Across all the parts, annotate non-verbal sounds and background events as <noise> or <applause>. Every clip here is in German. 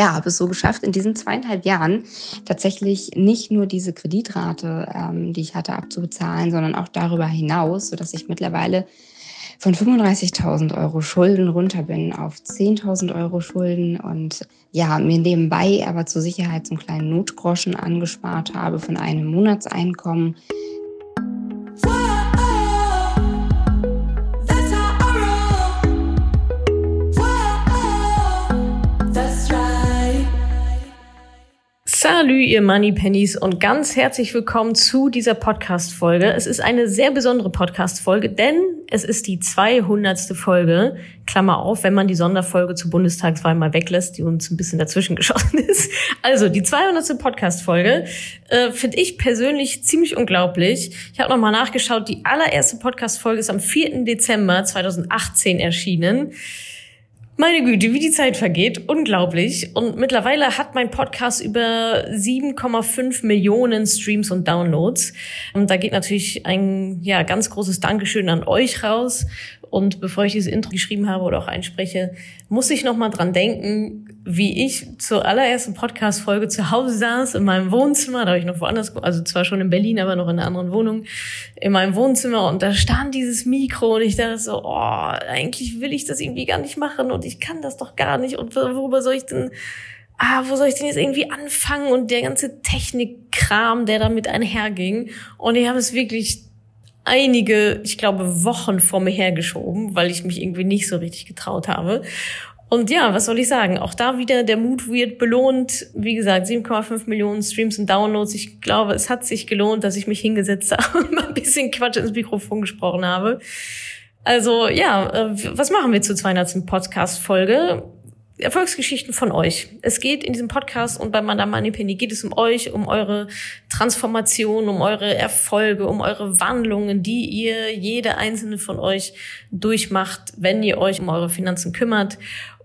ja, habe es so geschafft, in diesen zweieinhalb Jahren tatsächlich nicht nur diese Kreditrate, ähm, die ich hatte, abzubezahlen, sondern auch darüber hinaus, sodass ich mittlerweile von 35.000 Euro Schulden runter bin auf 10.000 Euro Schulden und ja, mir nebenbei aber zur Sicherheit so einen kleinen Notgroschen angespart habe von einem Monatseinkommen. Salü, ihr Money Pennies und ganz herzlich willkommen zu dieser Podcast-Folge. Es ist eine sehr besondere Podcast-Folge, denn es ist die 200. Folge. Klammer auf, wenn man die Sonderfolge zur Bundestagswahl mal weglässt, die uns ein bisschen dazwischen geschossen <laughs> ist. Also, die 200. Podcast-Folge äh, finde ich persönlich ziemlich unglaublich. Ich habe nochmal nachgeschaut, die allererste Podcast-Folge ist am 4. Dezember 2018 erschienen. Meine Güte, wie die Zeit vergeht. Unglaublich. Und mittlerweile hat mein Podcast über 7,5 Millionen Streams und Downloads. Und da geht natürlich ein ja, ganz großes Dankeschön an euch raus. Und bevor ich dieses Intro geschrieben habe oder auch einspreche, muss ich noch mal dran denken, wie ich zur allerersten Podcast-Folge zu Hause saß, in meinem Wohnzimmer, da habe ich noch woanders, also zwar schon in Berlin, aber noch in einer anderen Wohnung, in meinem Wohnzimmer. Und da stand dieses Mikro und ich dachte so, oh, eigentlich will ich das irgendwie gar nicht machen und ich kann das doch gar nicht. Und worüber soll ich denn, ah, wo soll ich denn jetzt irgendwie anfangen? Und der ganze Technikkram, der damit einherging. Und ich habe es wirklich einige, ich glaube, Wochen vor mir hergeschoben, weil ich mich irgendwie nicht so richtig getraut habe. Und ja, was soll ich sagen? Auch da wieder der Mut wird belohnt. Wie gesagt, 7,5 Millionen Streams und Downloads. Ich glaube, es hat sich gelohnt, dass ich mich hingesetzt <laughs> habe und mal ein bisschen Quatsch ins Mikrofon gesprochen habe. Also ja, äh, was machen wir zur 200. Podcast-Folge? Erfolgsgeschichten von euch. Es geht in diesem Podcast und bei Madame Moneypenny geht es um euch, um eure Transformation, um eure Erfolge, um eure Wandlungen, die ihr, jede einzelne von euch durchmacht, wenn ihr euch um eure Finanzen kümmert.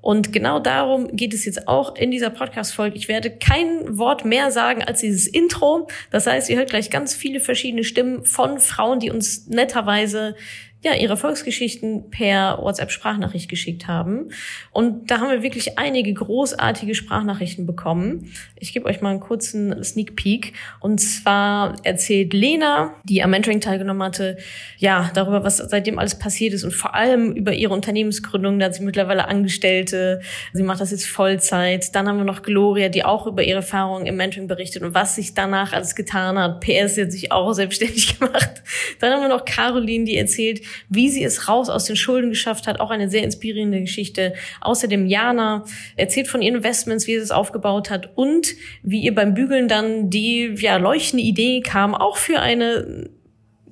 Und genau darum geht es jetzt auch in dieser Podcast-Folge. Ich werde kein Wort mehr sagen als dieses Intro. Das heißt, ihr hört gleich ganz viele verschiedene Stimmen von Frauen, die uns netterweise ja, ihre Volksgeschichten per WhatsApp-Sprachnachricht geschickt haben. Und da haben wir wirklich einige großartige Sprachnachrichten bekommen. Ich gebe euch mal einen kurzen Sneak Peek. Und zwar erzählt Lena, die am Mentoring teilgenommen hatte, ja, darüber, was seitdem alles passiert ist und vor allem über ihre Unternehmensgründung. Da hat sie mittlerweile Angestellte. Sie macht das jetzt Vollzeit. Dann haben wir noch Gloria, die auch über ihre Erfahrungen im Mentoring berichtet und was sich danach alles getan hat. PS, sie hat sich auch selbstständig <laughs> gemacht. Dann haben wir noch Caroline, die erzählt, wie sie es raus aus den Schulden geschafft hat. Auch eine sehr inspirierende Geschichte. Außerdem Jana erzählt von ihren Investments, wie sie es aufgebaut hat und wie ihr beim Bügeln dann die ja, leuchtende Idee kam, auch für eine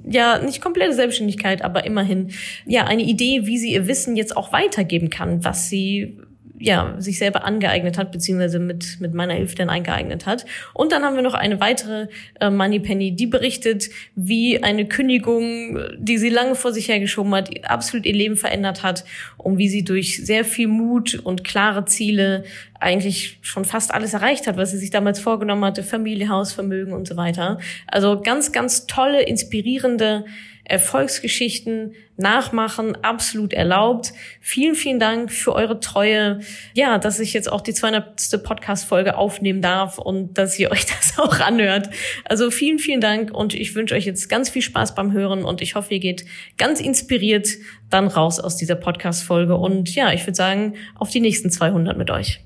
ja, nicht komplette Selbstständigkeit, aber immerhin, ja, eine Idee, wie sie ihr Wissen jetzt auch weitergeben kann, was sie ja, sich selber angeeignet hat, beziehungsweise mit, mit meiner Hilfe dann eingeeignet hat. Und dann haben wir noch eine weitere äh, Moneypenny, die berichtet, wie eine Kündigung, die sie lange vor sich hergeschoben hat, absolut ihr Leben verändert hat und wie sie durch sehr viel Mut und klare Ziele eigentlich schon fast alles erreicht hat, was sie sich damals vorgenommen hatte, Familie, Haus, Vermögen und so weiter. Also ganz, ganz tolle, inspirierende Erfolgsgeschichten nachmachen, absolut erlaubt. Vielen, vielen Dank für eure Treue. Ja, dass ich jetzt auch die 200. Podcast-Folge aufnehmen darf und dass ihr <laughs> euch das auch anhört. Also vielen, vielen Dank und ich wünsche euch jetzt ganz viel Spaß beim Hören und ich hoffe, ihr geht ganz inspiriert dann raus aus dieser Podcast-Folge und ja, ich würde sagen, auf die nächsten 200 mit euch.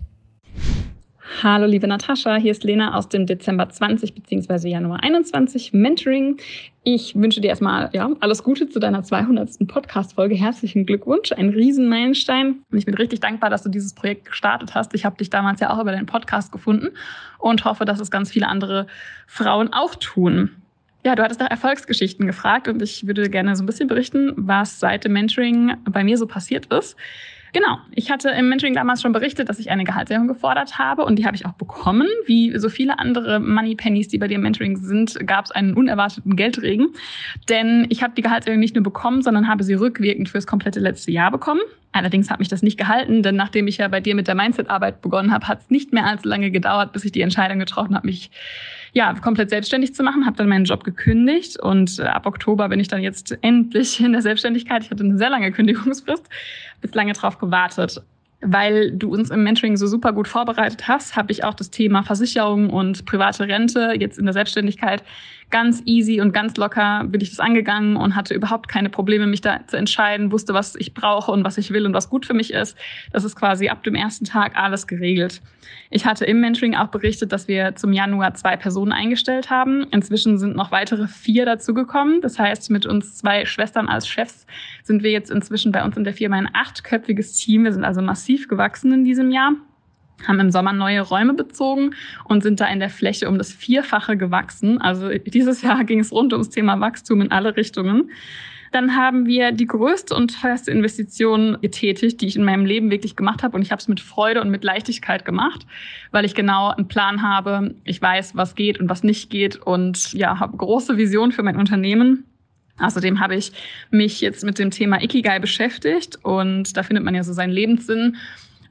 Hallo liebe Natascha, hier ist Lena aus dem Dezember 20 bzw. Januar 21 Mentoring. Ich wünsche dir erstmal ja, alles Gute zu deiner 200. Podcast-Folge. Herzlichen Glückwunsch, ein Riesenmeilenstein. Und ich bin richtig dankbar, dass du dieses Projekt gestartet hast. Ich habe dich damals ja auch über den Podcast gefunden und hoffe, dass es ganz viele andere Frauen auch tun. Ja, du hattest nach Erfolgsgeschichten gefragt und ich würde gerne so ein bisschen berichten, was seit dem Mentoring bei mir so passiert ist. Genau. Ich hatte im Mentoring damals schon berichtet, dass ich eine Gehaltserhöhung gefordert habe und die habe ich auch bekommen. Wie so viele andere Money Pennies, die bei dir im Mentoring sind, gab es einen unerwarteten Geldregen. Denn ich habe die Gehaltserhöhung nicht nur bekommen, sondern habe sie rückwirkend fürs komplette letzte Jahr bekommen. Allerdings hat mich das nicht gehalten, denn nachdem ich ja bei dir mit der Mindset-Arbeit begonnen habe, hat es nicht mehr allzu lange gedauert, bis ich die Entscheidung getroffen habe, mich ja, komplett selbstständig zu machen, habe dann meinen Job gekündigt und äh, ab Oktober bin ich dann jetzt endlich in der Selbstständigkeit. Ich hatte eine sehr lange Kündigungsfrist, bis lange drauf gewartet. Weil du uns im Mentoring so super gut vorbereitet hast, habe ich auch das Thema Versicherung und private Rente jetzt in der Selbstständigkeit ganz easy und ganz locker bin ich das angegangen und hatte überhaupt keine Probleme, mich da zu entscheiden, wusste, was ich brauche und was ich will und was gut für mich ist. Das ist quasi ab dem ersten Tag alles geregelt. Ich hatte im Mentoring auch berichtet, dass wir zum Januar zwei Personen eingestellt haben. Inzwischen sind noch weitere vier dazugekommen. Das heißt, mit uns zwei Schwestern als Chefs sind wir jetzt inzwischen bei uns in der Firma ein achtköpfiges Team. Wir sind also massiv gewachsen in diesem Jahr haben im Sommer neue Räume bezogen und sind da in der Fläche um das Vierfache gewachsen. Also dieses Jahr ging es rund ums Thema Wachstum in alle Richtungen. Dann haben wir die größte und teuerste Investition getätigt, die ich in meinem Leben wirklich gemacht habe. Und ich habe es mit Freude und mit Leichtigkeit gemacht, weil ich genau einen Plan habe. Ich weiß, was geht und was nicht geht und ja, habe große Vision für mein Unternehmen. Außerdem habe ich mich jetzt mit dem Thema Ikigai beschäftigt und da findet man ja so seinen Lebenssinn.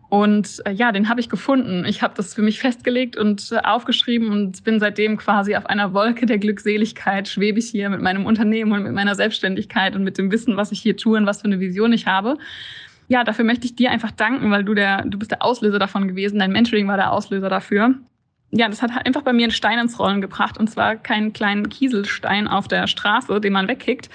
Und äh, ja, den habe ich gefunden. Ich habe das für mich festgelegt und äh, aufgeschrieben und bin seitdem quasi auf einer Wolke der Glückseligkeit, schwebe ich hier mit meinem Unternehmen und mit meiner Selbstständigkeit und mit dem Wissen, was ich hier tue und was für eine Vision ich habe. Ja, dafür möchte ich dir einfach danken, weil du der, du bist der Auslöser davon gewesen. Dein Mentoring war der Auslöser dafür ja, das hat einfach bei mir einen Stein ins Rollen gebracht. Und zwar keinen kleinen Kieselstein auf der Straße, den man wegkickt,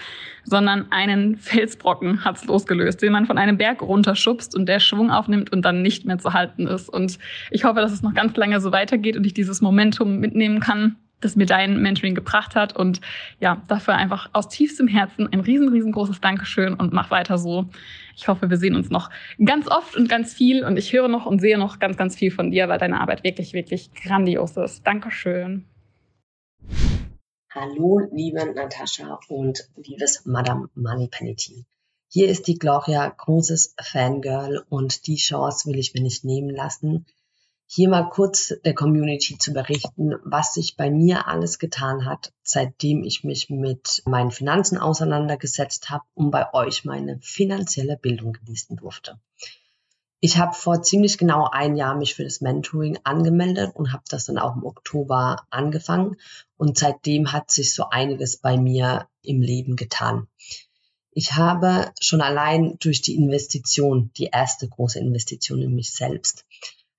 sondern einen Felsbrocken hat's losgelöst, den man von einem Berg runterschubst und der Schwung aufnimmt und dann nicht mehr zu halten ist. Und ich hoffe, dass es noch ganz lange so weitergeht und ich dieses Momentum mitnehmen kann, das mir dein Mentoring gebracht hat. Und ja, dafür einfach aus tiefstem Herzen ein riesen, riesengroßes Dankeschön und mach weiter so. Ich hoffe, wir sehen uns noch ganz oft und ganz viel und ich höre noch und sehe noch ganz, ganz viel von dir, weil deine Arbeit wirklich, wirklich grandios ist. Dankeschön. Hallo, liebe Natascha und liebes Madame Moneypenny Team. Hier ist die Gloria, großes Fangirl und die Chance will ich mir nicht nehmen lassen, hier mal kurz der Community zu berichten, was sich bei mir alles getan hat, seitdem ich mich mit meinen Finanzen auseinandergesetzt habe und bei euch meine finanzielle Bildung genießen durfte. Ich habe vor ziemlich genau ein Jahr mich für das Mentoring angemeldet und habe das dann auch im Oktober angefangen. Und seitdem hat sich so einiges bei mir im Leben getan. Ich habe schon allein durch die Investition, die erste große Investition in mich selbst,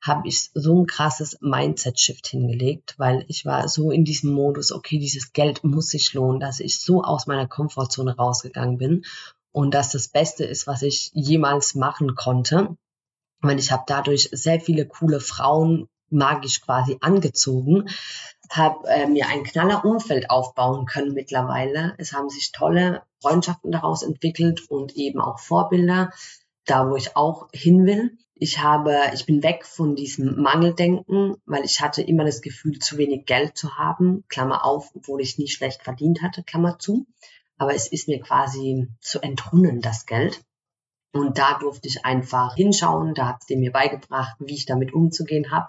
habe ich so ein krasses Mindset-Shift hingelegt, weil ich war so in diesem Modus, okay, dieses Geld muss sich lohnen, dass ich so aus meiner Komfortzone rausgegangen bin und dass das Beste ist, was ich jemals machen konnte. Weil ich habe dadurch sehr viele coole Frauen magisch quasi angezogen, habe äh, mir ein knaller Umfeld aufbauen können mittlerweile. Es haben sich tolle Freundschaften daraus entwickelt und eben auch Vorbilder, da wo ich auch hin will. Ich habe, ich bin weg von diesem Mangeldenken, weil ich hatte immer das Gefühl, zu wenig Geld zu haben, Klammer auf, obwohl ich nie schlecht verdient hatte, Klammer zu. Aber es ist mir quasi zu entrunnen, das Geld. Und da durfte ich einfach hinschauen, da habt ihr mir beigebracht, wie ich damit umzugehen habe.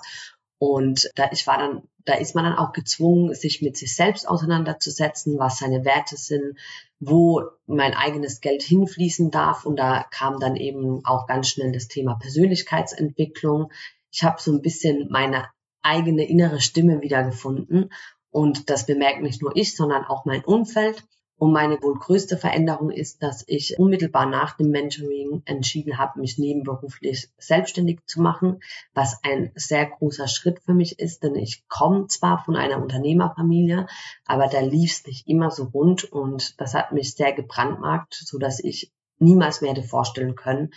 Und da ich war dann, da ist man dann auch gezwungen, sich mit sich selbst auseinanderzusetzen, was seine Werte sind, wo mein eigenes Geld hinfließen darf. Und da kam dann eben auch ganz schnell das Thema Persönlichkeitsentwicklung. Ich habe so ein bisschen meine eigene innere Stimme wiedergefunden. Und das bemerkt nicht nur ich, sondern auch mein Umfeld. Und meine wohl größte Veränderung ist, dass ich unmittelbar nach dem Mentoring entschieden habe, mich nebenberuflich selbstständig zu machen, was ein sehr großer Schritt für mich ist, denn ich komme zwar von einer Unternehmerfamilie, aber da lief es nicht immer so rund und das hat mich sehr gebrandmarkt, so dass ich niemals mehr hätte vorstellen können,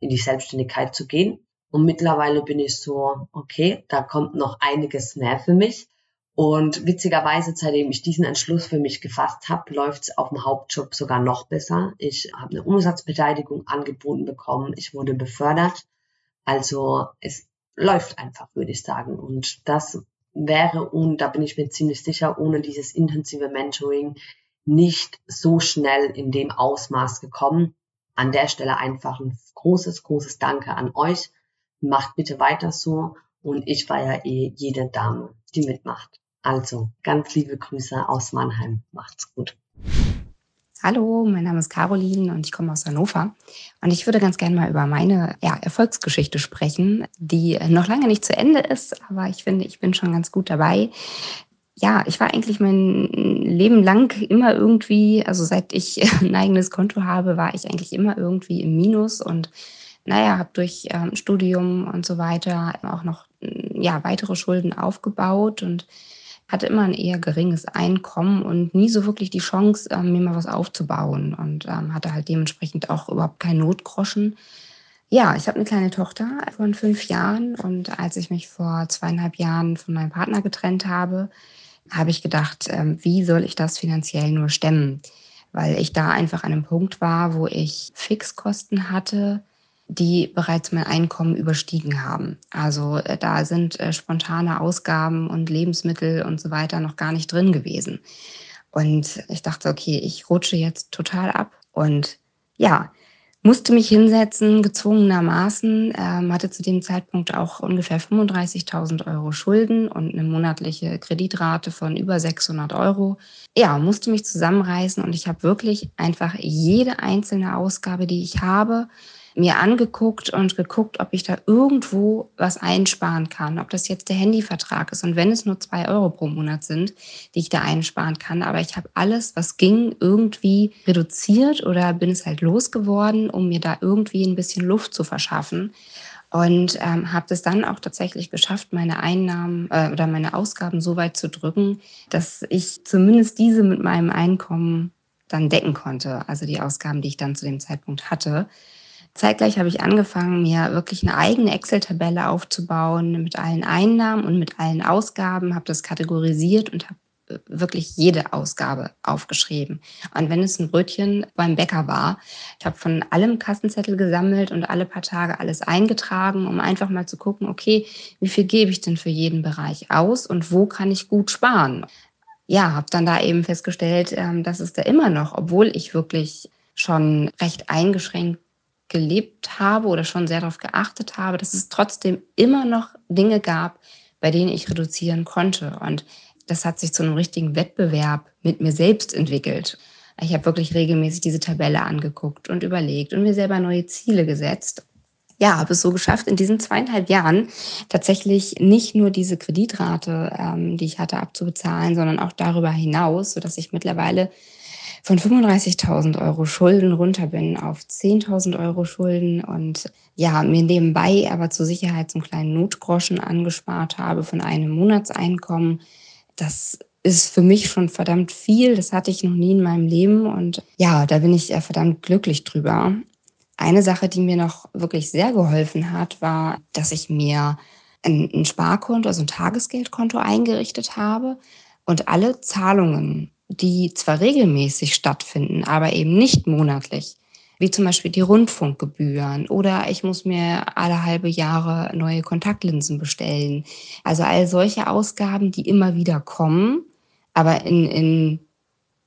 in die Selbstständigkeit zu gehen. Und mittlerweile bin ich so, okay, da kommt noch einiges mehr für mich. Und witzigerweise, seitdem ich diesen Entschluss für mich gefasst habe, läuft es auf dem Hauptjob sogar noch besser. Ich habe eine Umsatzbeteiligung angeboten bekommen. Ich wurde befördert. Also es läuft einfach, würde ich sagen. Und das wäre, und da bin ich mir ziemlich sicher, ohne dieses intensive Mentoring nicht so schnell in dem Ausmaß gekommen. An der Stelle einfach ein großes, großes Danke an euch. Macht bitte weiter so. Und ich feiere eh jede Dame, die mitmacht. Also, ganz liebe Grüße aus Mannheim. Macht's gut. Hallo, mein Name ist Caroline und ich komme aus Hannover. Und ich würde ganz gerne mal über meine ja, Erfolgsgeschichte sprechen, die noch lange nicht zu Ende ist, aber ich finde, ich bin schon ganz gut dabei. Ja, ich war eigentlich mein Leben lang immer irgendwie, also seit ich <laughs> ein eigenes Konto habe, war ich eigentlich immer irgendwie im Minus und naja, habe durch ähm, Studium und so weiter auch noch ja, weitere Schulden aufgebaut und hatte immer ein eher geringes Einkommen und nie so wirklich die Chance, ähm, mir mal was aufzubauen und ähm, hatte halt dementsprechend auch überhaupt keinen Notgroschen. Ja, ich habe eine kleine Tochter von fünf Jahren und als ich mich vor zweieinhalb Jahren von meinem Partner getrennt habe, habe ich gedacht, ähm, wie soll ich das finanziell nur stemmen? Weil ich da einfach an einem Punkt war, wo ich Fixkosten hatte, die bereits mein Einkommen überstiegen haben. Also äh, da sind äh, spontane Ausgaben und Lebensmittel und so weiter noch gar nicht drin gewesen. Und ich dachte, okay, ich rutsche jetzt total ab. Und ja, musste mich hinsetzen, gezwungenermaßen, ähm, hatte zu dem Zeitpunkt auch ungefähr 35.000 Euro Schulden und eine monatliche Kreditrate von über 600 Euro. Ja, musste mich zusammenreißen und ich habe wirklich einfach jede einzelne Ausgabe, die ich habe, mir angeguckt und geguckt, ob ich da irgendwo was einsparen kann, ob das jetzt der Handyvertrag ist und wenn es nur zwei Euro pro Monat sind, die ich da einsparen kann. Aber ich habe alles, was ging, irgendwie reduziert oder bin es halt losgeworden, um mir da irgendwie ein bisschen Luft zu verschaffen. Und ähm, habe es dann auch tatsächlich geschafft, meine Einnahmen äh, oder meine Ausgaben so weit zu drücken, dass ich zumindest diese mit meinem Einkommen dann decken konnte. Also die Ausgaben, die ich dann zu dem Zeitpunkt hatte. Zeitgleich habe ich angefangen, mir wirklich eine eigene Excel-Tabelle aufzubauen mit allen Einnahmen und mit allen Ausgaben, habe das kategorisiert und habe äh, wirklich jede Ausgabe aufgeschrieben. Und wenn es ein Brötchen beim Bäcker war, ich habe von allem Kassenzettel gesammelt und alle paar Tage alles eingetragen, um einfach mal zu gucken, okay, wie viel gebe ich denn für jeden Bereich aus und wo kann ich gut sparen? Ja, habe dann da eben festgestellt, ähm, dass es da immer noch, obwohl ich wirklich schon recht eingeschränkt gelebt habe oder schon sehr darauf geachtet habe, dass es trotzdem immer noch Dinge gab, bei denen ich reduzieren konnte. Und das hat sich zu einem richtigen Wettbewerb mit mir selbst entwickelt. Ich habe wirklich regelmäßig diese Tabelle angeguckt und überlegt und mir selber neue Ziele gesetzt. Ja, habe es so geschafft, in diesen zweieinhalb Jahren tatsächlich nicht nur diese Kreditrate, ähm, die ich hatte, abzubezahlen, sondern auch darüber hinaus, sodass ich mittlerweile von 35.000 Euro Schulden runter bin auf 10.000 Euro Schulden und ja, mir nebenbei aber zur Sicherheit so einen kleinen Notgroschen angespart habe von einem Monatseinkommen. Das ist für mich schon verdammt viel. Das hatte ich noch nie in meinem Leben und ja, da bin ich verdammt glücklich drüber. Eine Sache, die mir noch wirklich sehr geholfen hat, war, dass ich mir ein, Sparkonto, also ein Tagesgeldkonto eingerichtet habe und alle Zahlungen die zwar regelmäßig stattfinden, aber eben nicht monatlich, wie zum Beispiel die Rundfunkgebühren oder ich muss mir alle halbe Jahre neue Kontaktlinsen bestellen. Also all solche Ausgaben, die immer wieder kommen, aber in, in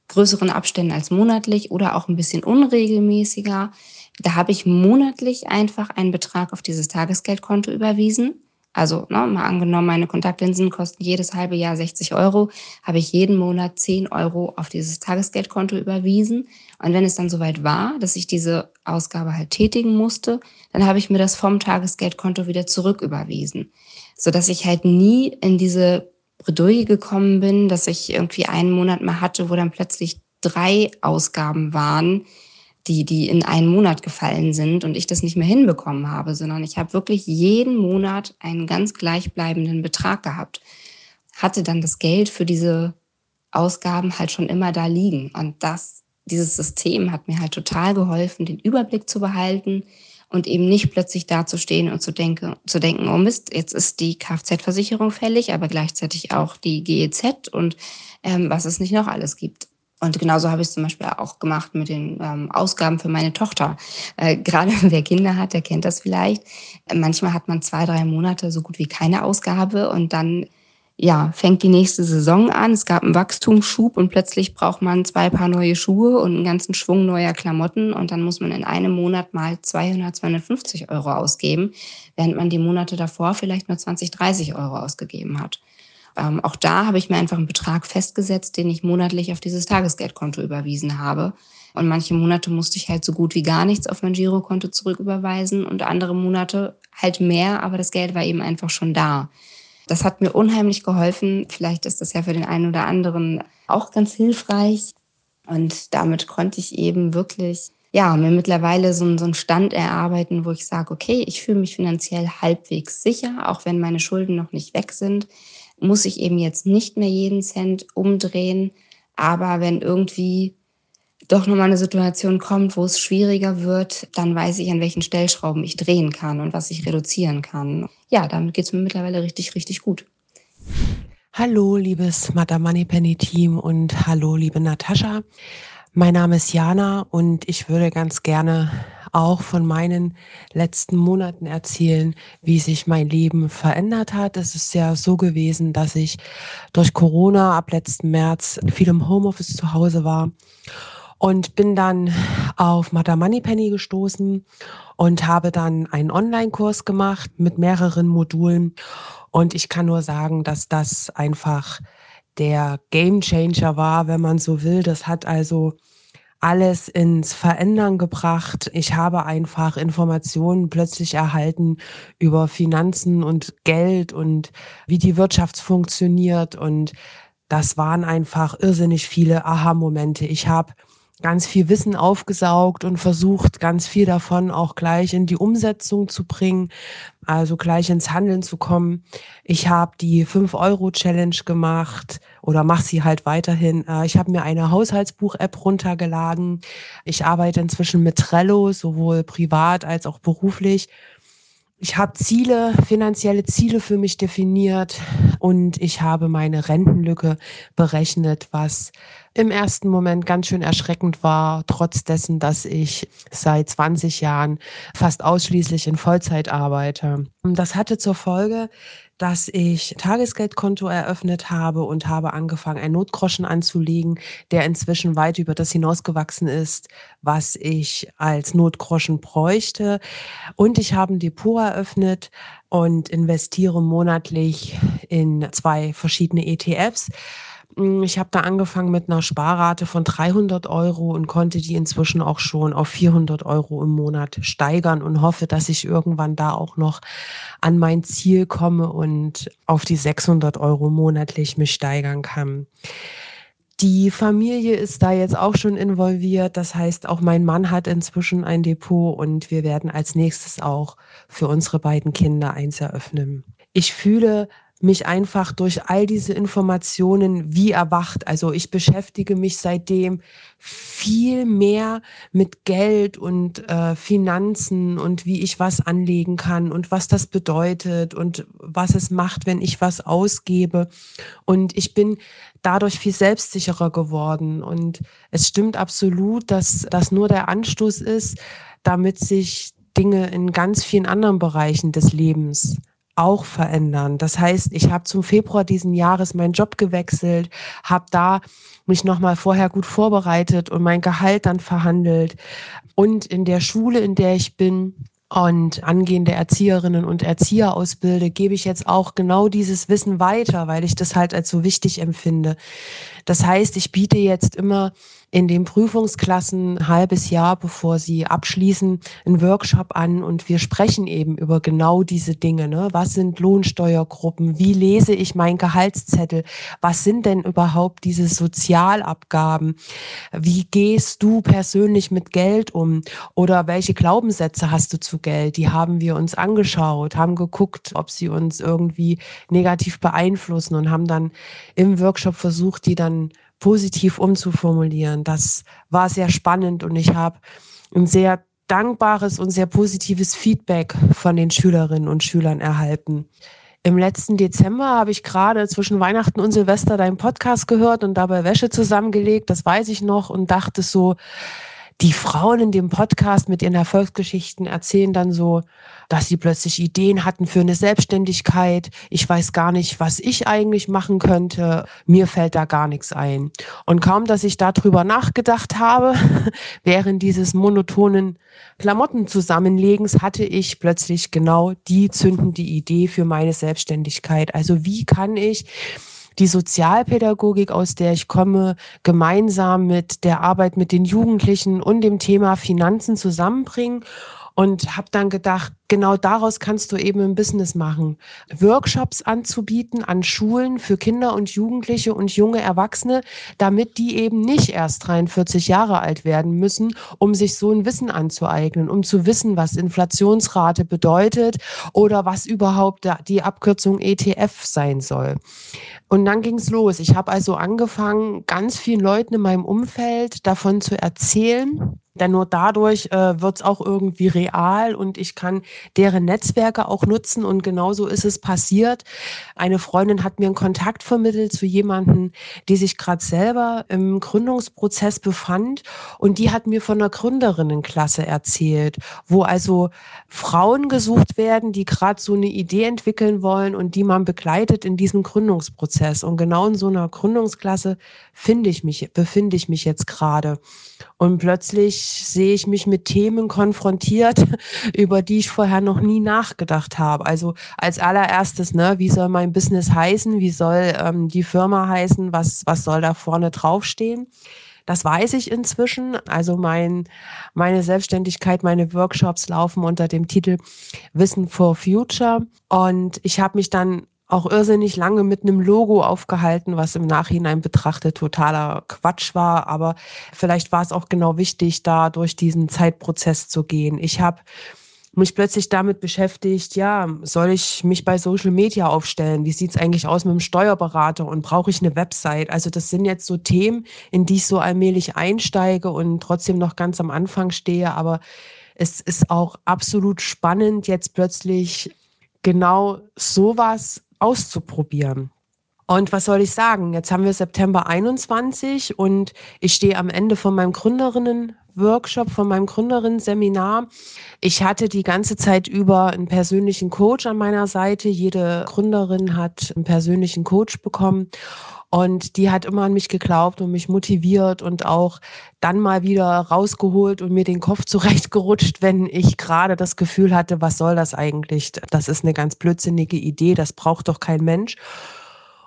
größeren Abständen als monatlich oder auch ein bisschen unregelmäßiger. Da habe ich monatlich einfach einen Betrag auf dieses Tagesgeldkonto überwiesen also ne, mal angenommen, meine Kontaktlinsen kosten jedes halbe Jahr 60 Euro, habe ich jeden Monat 10 Euro auf dieses Tagesgeldkonto überwiesen. Und wenn es dann soweit war, dass ich diese Ausgabe halt tätigen musste, dann habe ich mir das vom Tagesgeldkonto wieder zurück überwiesen. Sodass ich halt nie in diese Bredouille gekommen bin, dass ich irgendwie einen Monat mal hatte, wo dann plötzlich drei Ausgaben waren, die, die in einen Monat gefallen sind und ich das nicht mehr hinbekommen habe, sondern ich habe wirklich jeden Monat einen ganz gleichbleibenden Betrag gehabt. Hatte dann das Geld für diese Ausgaben halt schon immer da liegen. Und das, dieses System hat mir halt total geholfen, den Überblick zu behalten und eben nicht plötzlich dazustehen und zu denken, zu denken, oh Mist, jetzt ist die Kfz-Versicherung fällig, aber gleichzeitig auch die GEZ und ähm, was es nicht noch alles gibt. Und genauso habe ich es zum Beispiel auch gemacht mit den ähm, Ausgaben für meine Tochter. Äh, <laughs> Gerade wer Kinder hat, der kennt das vielleicht. Manchmal hat man zwei, drei Monate so gut wie keine Ausgabe und dann ja, fängt die nächste Saison an. Es gab einen Wachstumsschub und plötzlich braucht man zwei Paar neue Schuhe und einen ganzen Schwung neuer Klamotten und dann muss man in einem Monat mal 200, 250 Euro ausgeben, während man die Monate davor vielleicht nur 20, 30 Euro ausgegeben hat. Ähm, auch da habe ich mir einfach einen Betrag festgesetzt, den ich monatlich auf dieses Tagesgeldkonto überwiesen habe. Und manche Monate musste ich halt so gut wie gar nichts auf mein Girokonto zurücküberweisen und andere Monate halt mehr, aber das Geld war eben einfach schon da. Das hat mir unheimlich geholfen. Vielleicht ist das ja für den einen oder anderen auch ganz hilfreich. Und damit konnte ich eben wirklich ja, mir mittlerweile so, so einen Stand erarbeiten, wo ich sage, okay, ich fühle mich finanziell halbwegs sicher, auch wenn meine Schulden noch nicht weg sind, muss ich eben jetzt nicht mehr jeden Cent umdrehen. Aber wenn irgendwie doch nochmal eine Situation kommt, wo es schwieriger wird, dann weiß ich, an welchen Stellschrauben ich drehen kann und was ich reduzieren kann. Ja, damit geht es mir mittlerweile richtig, richtig gut. Hallo, liebes Madame Moneypenny Team und hallo, liebe Natascha. Mein Name ist Jana und ich würde ganz gerne auch von meinen letzten Monaten erzählen, wie sich mein Leben verändert hat. Es ist ja so gewesen, dass ich durch Corona ab letzten März viel im Homeoffice zu Hause war und bin dann auf Madame Moneypenny gestoßen und habe dann einen Online-Kurs gemacht mit mehreren Modulen. Und ich kann nur sagen, dass das einfach der Game Changer war, wenn man so will. Das hat also alles ins Verändern gebracht. Ich habe einfach Informationen plötzlich erhalten über Finanzen und Geld und wie die Wirtschaft funktioniert. Und das waren einfach irrsinnig viele Aha-Momente. Ich habe ganz viel Wissen aufgesaugt und versucht, ganz viel davon auch gleich in die Umsetzung zu bringen, also gleich ins Handeln zu kommen. Ich habe die 5-Euro-Challenge gemacht oder mache sie halt weiterhin. Äh, ich habe mir eine Haushaltsbuch-App runtergeladen. Ich arbeite inzwischen mit Trello, sowohl privat als auch beruflich. Ich habe Ziele, finanzielle Ziele für mich definiert und ich habe meine Rentenlücke berechnet, was im ersten Moment ganz schön erschreckend war, trotz dessen, dass ich seit 20 Jahren fast ausschließlich in Vollzeit arbeite. Das hatte zur Folge, dass ich Tagesgeldkonto eröffnet habe und habe angefangen, einen Notgroschen anzulegen, der inzwischen weit über das hinausgewachsen ist, was ich als Notgroschen bräuchte. Und ich habe ein Depot eröffnet und investiere monatlich in zwei verschiedene ETFs. Hm, ich habe da angefangen mit einer Sparrate von 300 Euro und konnte die inzwischen auch schon auf 400 Euro im Monat steigern und hoffe, dass ich irgendwann da auch noch an mein Ziel komme und auf die 600 Euro monatlich mich steigern kann. Die Familie ist da jetzt auch schon involviert. Das heißt, auch mein Mann hat inzwischen ein Depot und wir werden als nächstes auch für unsere beiden Kinder eins eröffnen. Ich fühle mich einfach durch all diese Informationen wie erwacht. Also ich beschäftige mich seitdem viel mehr mit Geld und äh, Finanzen und wie ich was anlegen kann und was das bedeutet und was es macht, wenn ich was ausgebe. Und ich bin dadurch viel selbstsicherer geworden. Und es stimmt absolut, dass das nur der Anstoß ist, damit sich Dinge in ganz vielen anderen Bereichen des Lebens auch verändern. Das heißt, ich habe zum Februar diesen Jahres meinen Job gewechselt, habe da mich nochmal vorher gut vorbereitet und mein Gehalt dann verhandelt. Und in der Schule, in der ich bin, und angehende Erzieherinnen und Erzieher ausbilde, gebe ich jetzt auch genau dieses Wissen weiter, weil ich das halt als so wichtig empfinde. Das heißt, ich biete jetzt immer in den Prüfungsklassen ein halbes Jahr, bevor sie abschließen, einen Workshop an und wir sprechen eben über genau diese Dinge. Ne? Was sind Lohnsteuergruppen? Wie lese ich meinen Gehaltszettel? Was sind denn überhaupt diese Sozialabgaben? Wie gehst du persönlich mit Geld um? Oder welche Glaubenssätze hast du zu Geld? Die haben wir uns angeschaut, haben geguckt, ob sie uns irgendwie negativ beeinflussen und haben dann im Workshop versucht, die dann positiv umzuformulieren. Das war sehr spannend und ich habe ein sehr dankbares und sehr positives Feedback von den Schülerinnen und Schülern erhalten. Im letzten Dezember habe ich gerade zwischen Weihnachten und Silvester deinen Podcast gehört und dabei Wäsche zusammengelegt, das weiß ich noch und dachte so, die Frauen in dem Podcast mit ihren Erfolgsgeschichten erzählen dann so, dass sie plötzlich Ideen hatten für eine Selbstständigkeit. Ich weiß gar nicht, was ich eigentlich machen könnte. Mir fällt da gar nichts ein. Und kaum, dass ich darüber nachgedacht habe, <laughs> während dieses monotonen Klamotten zusammenlegens, hatte ich plötzlich genau die zündende Idee für meine Selbstständigkeit. Also wie kann ich die Sozialpädagogik, aus der ich komme, gemeinsam mit der Arbeit mit den Jugendlichen und dem Thema Finanzen zusammenbringen und habe dann gedacht, genau daraus kannst du eben ein Business machen. Workshops anzubieten an Schulen für Kinder und Jugendliche und junge Erwachsene, damit die eben nicht erst 43 Jahre alt werden müssen, um sich so ein Wissen anzueignen, um zu wissen, was Inflationsrate bedeutet oder was überhaupt die Abkürzung ETF sein soll. Und dann ging's los. Ich habe also angefangen, ganz vielen Leuten in meinem Umfeld davon zu erzählen denn nur dadurch äh, wird es auch irgendwie real und ich kann deren Netzwerke auch nutzen. Und genauso ist es passiert. Eine Freundin hat mir einen Kontakt vermittelt zu jemandem, die sich gerade selber im Gründungsprozess befand. Und die hat mir von einer Gründerinnenklasse erzählt, wo also Frauen gesucht werden, die gerade so eine Idee entwickeln wollen und die man begleitet in diesem Gründungsprozess. Und genau in so einer Gründungsklasse finde ich mich, befinde ich mich jetzt gerade. Und plötzlich sehe ich mich mit Themen konfrontiert, <laughs> über die ich vorher noch nie nachgedacht habe. Also als allererstes, ne, wie soll mein Business heißen? Wie soll ähm, die Firma heißen? Was, was soll da vorne draufstehen? Das weiß ich inzwischen. Also mein, meine Selbstständigkeit, meine Workshops laufen unter dem Titel Wissen for Future. Und ich habe mich dann auch irrsinnig lange mit einem Logo aufgehalten, was im Nachhinein betrachtet totaler Quatsch war. Aber vielleicht war es auch genau wichtig, da durch diesen Zeitprozess zu gehen. Ich habe mich plötzlich damit beschäftigt, ja, soll ich mich bei Social Media aufstellen? Wie sieht's eigentlich aus mit dem Steuerberater und brauche ich eine Website? Also das sind jetzt so Themen, in die ich so allmählich einsteige und trotzdem noch ganz am Anfang stehe. Aber es ist auch absolut spannend, jetzt plötzlich genau sowas auszuprobieren. Und was soll ich sagen? Jetzt haben wir September 21 und ich stehe am Ende von meinem Gründerinnen-Workshop, von meinem Gründerinnen-Seminar. Ich hatte die ganze Zeit über einen persönlichen Coach an meiner Seite. Jede Gründerin hat einen persönlichen Coach bekommen. Und die hat immer an mich geglaubt und mich motiviert und auch dann mal wieder rausgeholt und mir den Kopf <laughs> zurechtgerutscht, wenn ich gerade das Gefühl hatte, was soll das eigentlich? Das ist eine ganz blödsinnige Idee, das braucht doch kein Mensch.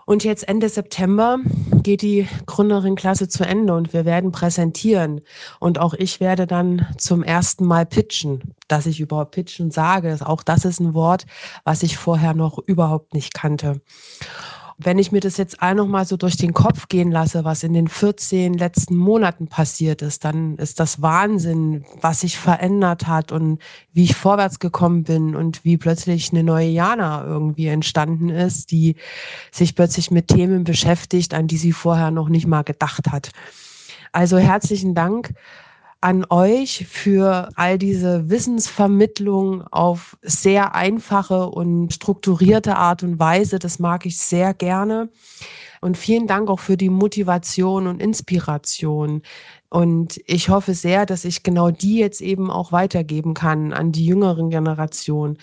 Und jetzt Ende September geht die Gründerin-Klasse zu Ende und wir werden präsentieren. Und auch ich werde dann zum ersten Mal pitchen. Dass ich überhaupt pitchen sage, auch das ist ein Wort, was ich vorher noch überhaupt nicht kannte. Wenn ich mir das jetzt all noch mal so durch den Kopf gehen lasse, was in den 14 letzten Monaten passiert ist, dann ist das Wahnsinn, was sich verändert hat und wie ich vorwärts gekommen bin und wie plötzlich eine neue Jana irgendwie entstanden ist, die sich plötzlich mit Themen beschäftigt, an die sie vorher noch nicht mal gedacht hat. Also herzlichen Dank an euch für all diese Wissensvermittlung auf sehr einfache und strukturierte Art und Weise. Das mag ich sehr gerne. Und vielen Dank auch für die Motivation und Inspiration. Und ich hoffe sehr, dass ich genau die jetzt eben auch weitergeben kann an die jüngeren Generationen,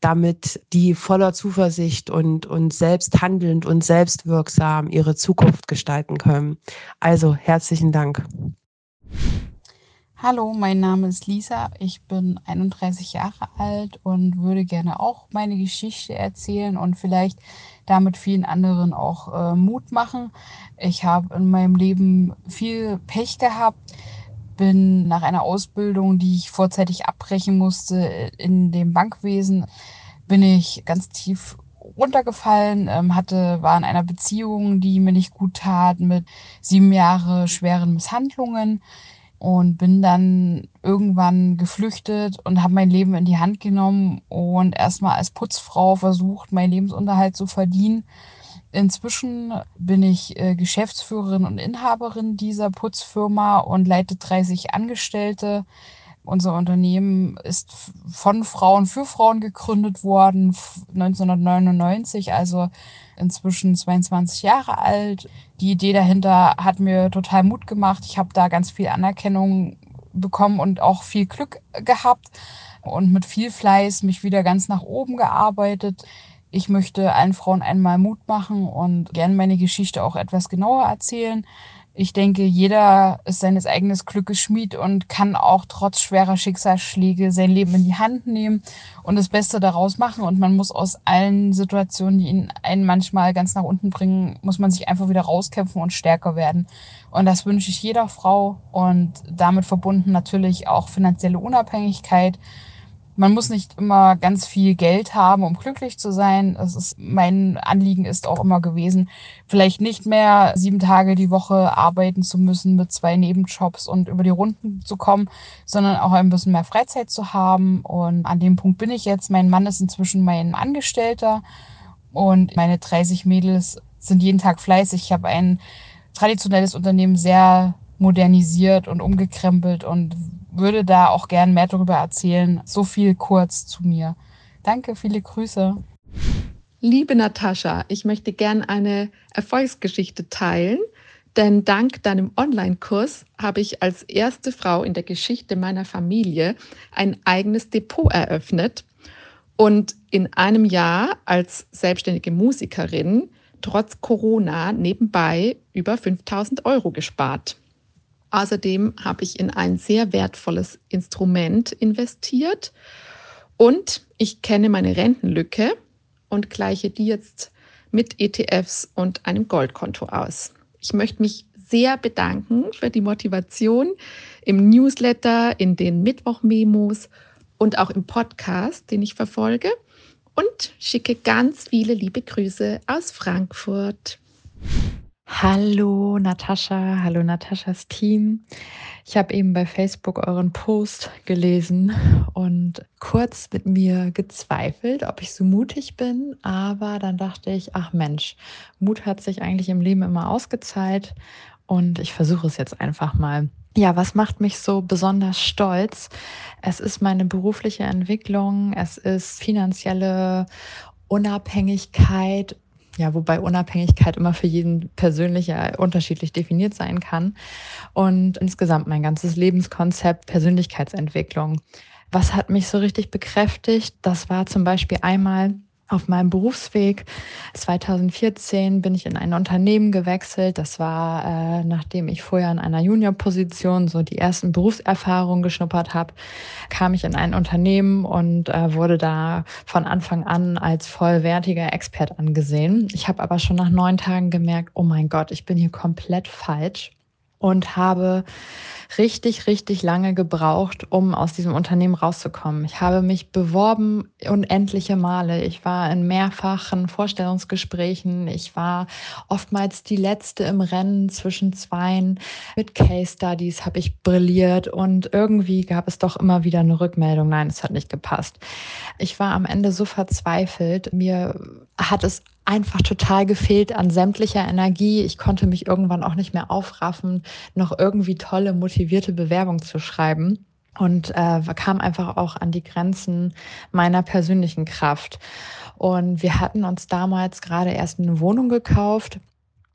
damit die voller Zuversicht und, und selbst handelnd und selbstwirksam ihre Zukunft gestalten können. Also herzlichen Dank. Hallo, mein Name ist Lisa. Ich bin 31 Jahre alt und würde gerne auch meine Geschichte erzählen und vielleicht damit vielen anderen auch äh, Mut machen. Ich habe in meinem Leben viel Pech gehabt, bin nach einer Ausbildung, die ich vorzeitig abbrechen musste in dem Bankwesen, bin ich ganz tief runtergefallen, ähm, hatte, war in einer Beziehung, die mir nicht gut tat, mit sieben Jahre schweren Misshandlungen und bin dann irgendwann geflüchtet und habe mein Leben in die Hand genommen und erstmal als Putzfrau versucht, meinen Lebensunterhalt zu verdienen. Inzwischen bin ich äh, Geschäftsführerin und Inhaberin dieser Putzfirma und leite 30 Angestellte. Unser Unternehmen ist von Frauen für Frauen gegründet worden, 1999, also inzwischen 22 Jahre alt. Die Idee dahinter hat mir total Mut gemacht. Ich habe da ganz viel Anerkennung bekommen und auch viel Glück gehabt und mit viel Fleiß mich wieder ganz nach oben gearbeitet. Ich möchte allen Frauen einmal Mut machen und gerne meine Geschichte auch etwas genauer erzählen. Ich denke, jeder ist seines eigenen Glückes Schmied und kann auch trotz schwerer Schicksalsschläge sein Leben in die Hand nehmen und das Beste daraus machen. Und man muss aus allen Situationen, die ihn einen manchmal ganz nach unten bringen, muss man sich einfach wieder rauskämpfen und stärker werden. Und das wünsche ich jeder Frau und damit verbunden natürlich auch finanzielle Unabhängigkeit. Man muss nicht immer ganz viel Geld haben, um glücklich zu sein. Es ist, mein Anliegen ist auch immer gewesen, vielleicht nicht mehr sieben Tage die Woche arbeiten zu müssen mit zwei Nebenjobs und über die Runden zu kommen, sondern auch ein bisschen mehr Freizeit zu haben. Und an dem Punkt bin ich jetzt. Mein Mann ist inzwischen mein Angestellter und meine 30 Mädels sind jeden Tag fleißig. Ich habe ein traditionelles Unternehmen sehr modernisiert und umgekrempelt und würde da auch gern mehr darüber erzählen. So viel kurz zu mir. Danke, viele Grüße. Liebe Natascha, ich möchte gern eine Erfolgsgeschichte teilen, denn dank deinem Online-Kurs habe ich als erste Frau in der Geschichte meiner Familie ein eigenes Depot eröffnet und in einem Jahr als selbstständige Musikerin trotz Corona nebenbei über 5000 Euro gespart. Außerdem habe ich in ein sehr wertvolles Instrument investiert und ich kenne meine Rentenlücke und gleiche die jetzt mit ETFs und einem Goldkonto aus. Ich möchte mich sehr bedanken für die Motivation im Newsletter, in den Mittwochmemos und auch im Podcast, den ich verfolge und schicke ganz viele liebe Grüße aus Frankfurt. Hallo Natascha, hallo Nataschas Team. Ich habe eben bei Facebook euren Post gelesen und kurz mit mir gezweifelt, ob ich so mutig bin, aber dann dachte ich, ach Mensch, Mut hat sich eigentlich im Leben immer ausgezahlt und ich versuche es jetzt einfach mal. Ja, was macht mich so besonders stolz? Es ist meine berufliche Entwicklung, es ist finanzielle Unabhängigkeit ja, wobei Unabhängigkeit immer für jeden persönlich ja unterschiedlich definiert sein kann. Und insgesamt mein ganzes Lebenskonzept, Persönlichkeitsentwicklung. Was hat mich so richtig bekräftigt? Das war zum Beispiel einmal auf meinem Berufsweg 2014 bin ich in ein Unternehmen gewechselt. Das war, äh, nachdem ich vorher in einer Juniorposition so die ersten Berufserfahrungen geschnuppert habe, kam ich in ein Unternehmen und äh, wurde da von Anfang an als vollwertiger Expert angesehen. Ich habe aber schon nach neun Tagen gemerkt, oh mein Gott, ich bin hier komplett falsch und habe richtig, richtig lange gebraucht, um aus diesem Unternehmen rauszukommen. Ich habe mich beworben unendliche Male. Ich war in mehrfachen Vorstellungsgesprächen. Ich war oftmals die letzte im Rennen zwischen zweien. Mit Case Studies habe ich brilliert und irgendwie gab es doch immer wieder eine Rückmeldung. Nein, es hat nicht gepasst. Ich war am Ende so verzweifelt. Mir hat es einfach total gefehlt an sämtlicher Energie. Ich konnte mich irgendwann auch nicht mehr aufraffen, noch irgendwie tolle, motivierte Bewerbung zu schreiben und äh, kam einfach auch an die Grenzen meiner persönlichen Kraft. Und wir hatten uns damals gerade erst eine Wohnung gekauft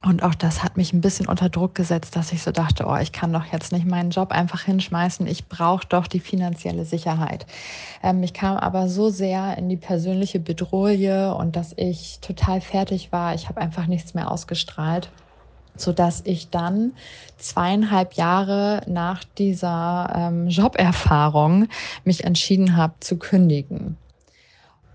und auch das hat mich ein bisschen unter Druck gesetzt, dass ich so dachte, oh, ich kann doch jetzt nicht meinen Job einfach hinschmeißen. Ich brauche doch die finanzielle Sicherheit. Ähm, ich kam aber so sehr in die persönliche Bedrohung und dass ich total fertig war. Ich habe einfach nichts mehr ausgestrahlt so dass ich dann zweieinhalb Jahre nach dieser ähm, Joberfahrung mich entschieden habe zu kündigen.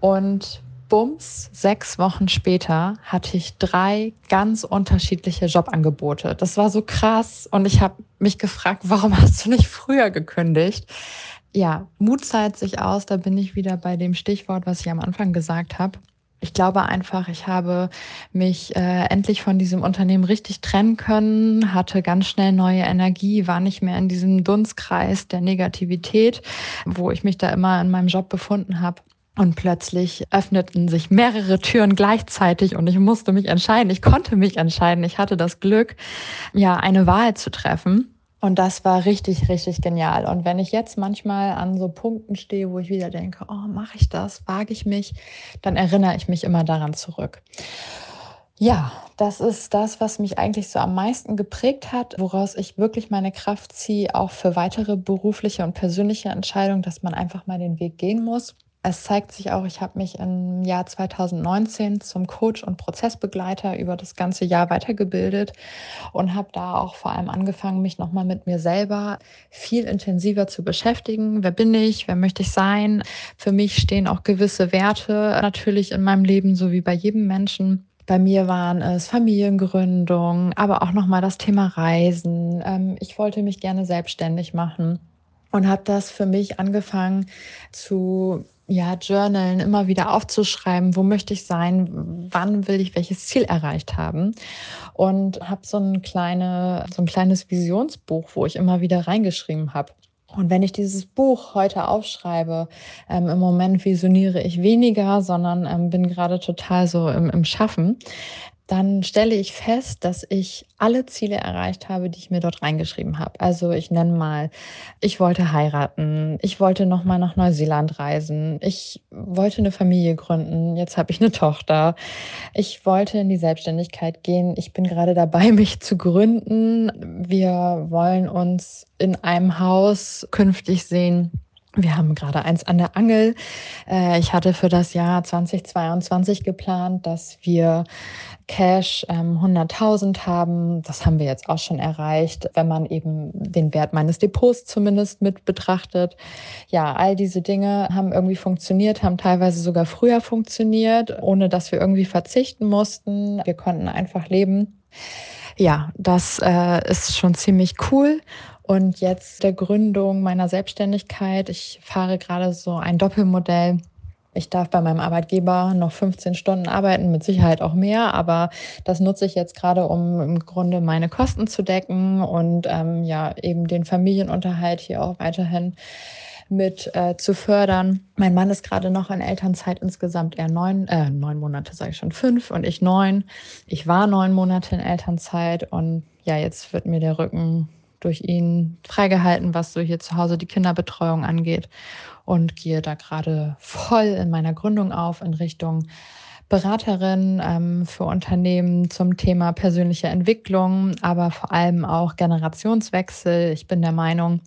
Und Bums, sechs Wochen später hatte ich drei ganz unterschiedliche Jobangebote. Das war so krass und ich habe mich gefragt, warum hast du nicht früher gekündigt? Ja, Mut zahlt sich aus, da bin ich wieder bei dem Stichwort, was ich am Anfang gesagt habe. Ich glaube einfach, ich habe mich äh, endlich von diesem Unternehmen richtig trennen können, hatte ganz schnell neue Energie, war nicht mehr in diesem Dunstkreis der Negativität, wo ich mich da immer in meinem Job befunden habe. Und plötzlich öffneten sich mehrere Türen gleichzeitig und ich musste mich entscheiden. Ich konnte mich entscheiden. Ich hatte das Glück, ja, eine Wahl zu treffen. Und das war richtig, richtig genial. Und wenn ich jetzt manchmal an so Punkten stehe, wo ich wieder denke, oh, mache ich das, wage ich mich, dann erinnere ich mich immer daran zurück. Ja, das ist das, was mich eigentlich so am meisten geprägt hat, woraus ich wirklich meine Kraft ziehe, auch für weitere berufliche und persönliche Entscheidungen, dass man einfach mal den Weg gehen muss. Es zeigt sich auch, ich habe mich im Jahr 2019 zum Coach und Prozessbegleiter über das ganze Jahr weitergebildet und habe da auch vor allem angefangen, mich nochmal mit mir selber viel intensiver zu beschäftigen. Wer bin ich? Wer möchte ich sein? Für mich stehen auch gewisse Werte natürlich in meinem Leben, so wie bei jedem Menschen. Bei mir waren es Familiengründung, aber auch nochmal das Thema Reisen. Ähm, ich wollte mich gerne selbstständig machen. und habe das für mich angefangen zu ja, Journalen immer wieder aufzuschreiben, wo möchte ich sein, wann will ich welches Ziel erreicht haben und habe so ein kleine so ein kleines Visionsbuch, wo ich immer wieder reingeschrieben habe. Und wenn ich dieses Buch heute aufschreibe, ähm, im Moment visioniere ich weniger, sondern ähm, bin gerade total so im, im Schaffen, dann stelle ich fest, dass ich alle Ziele erreicht habe, die ich mir dort reingeschrieben habe. Also ich nenne mal, ich wollte heiraten, ich wollte noch mal nach Neuseeland reisen, ich wollte eine Familie gründen, jetzt habe ich eine Tochter, ich wollte in die Selbstständigkeit gehen, ich bin gerade dabei, <laughs> mich zu gründen, wir wollen uns in einem Haus künftig sehen wir haben gerade eins an der Angel. Äh, ich hatte für das Jahr 2022 geplant, dass wir Cash 100.000 ähm, haben. Das haben wir jetzt auch schon erreicht, wenn man eben den Wert meines Depots zumindest mit betrachtet. Ja, all diese Dinge haben irgendwie funktioniert, haben teilweise sogar früher funktioniert, ohne dass wir irgendwie verzichten mussten. Wir konnten einfach leben. Ja, das äh, ist schon ziemlich cool. Und jetzt der Gründung meiner Selbstständigkeit. Ich fahre gerade so ein Doppelmodell. Ich darf bei meinem Arbeitgeber noch 15 Stunden arbeiten, mit Sicherheit auch mehr, aber das nutze ich jetzt gerade, um im Grunde meine Kosten zu decken und ähm, ja eben den Familienunterhalt hier auch weiterhin mit äh, zu fördern. Mein Mann ist gerade noch in Elternzeit, insgesamt eher neun, äh, neun Monate, sage ich schon, fünf und ich neun. Ich war neun Monate in Elternzeit und ja, jetzt wird mir der Rücken durch ihn freigehalten, was so hier zu Hause die Kinderbetreuung angeht und gehe da gerade voll in meiner Gründung auf in Richtung Beraterin ähm, für Unternehmen zum Thema persönliche Entwicklung, aber vor allem auch Generationswechsel. Ich bin der Meinung,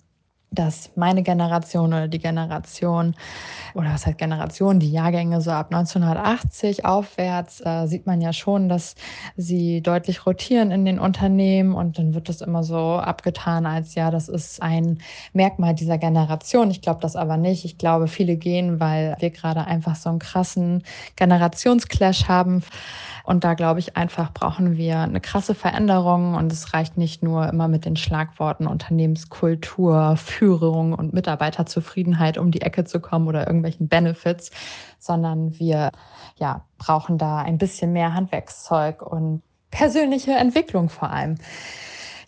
dass meine Generation oder die Generation oder was heißt Generation, die Jahrgänge so ab 1980 aufwärts, äh, sieht man ja schon, dass sie deutlich rotieren in den Unternehmen und dann wird das immer so abgetan als ja, das ist ein Merkmal dieser Generation. Ich glaube das aber nicht. Ich glaube, viele gehen, weil wir gerade einfach so einen krassen Generationsclash haben. Und da glaube ich einfach, brauchen wir eine krasse Veränderung. Und es reicht nicht nur immer mit den Schlagworten Unternehmenskultur, Führung und Mitarbeiterzufriedenheit um die Ecke zu kommen oder irgendwelchen Benefits, sondern wir ja, brauchen da ein bisschen mehr Handwerkszeug und persönliche Entwicklung vor allem.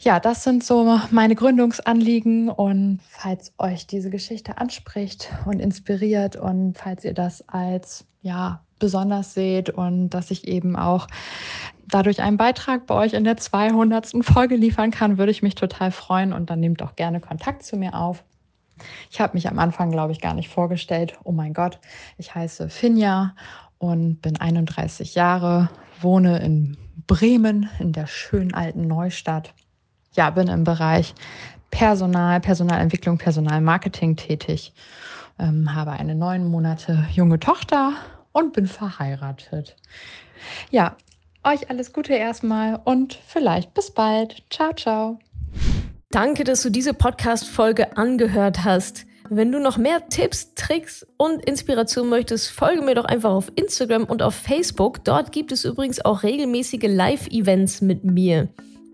Ja, das sind so meine Gründungsanliegen und falls euch diese Geschichte anspricht und inspiriert und falls ihr das als ja, besonders seht und dass ich eben auch dadurch einen Beitrag bei euch in der 200. Folge liefern kann, würde ich mich total freuen und dann nehmt auch gerne Kontakt zu mir auf. Ich habe mich am Anfang, glaube ich, gar nicht vorgestellt. Oh mein Gott, ich heiße Finja und bin 31 Jahre, wohne in Bremen in der schönen alten Neustadt. Ja, bin im Bereich Personal, Personalentwicklung, Personalmarketing tätig, ähm, habe eine neun Monate junge Tochter und bin verheiratet. Ja, euch alles Gute erstmal und vielleicht bis bald. Ciao, ciao. Danke, dass du diese Podcast-Folge angehört hast. Wenn du noch mehr Tipps, Tricks und Inspiration möchtest, folge mir doch einfach auf Instagram und auf Facebook. Dort gibt es übrigens auch regelmäßige Live-Events mit mir.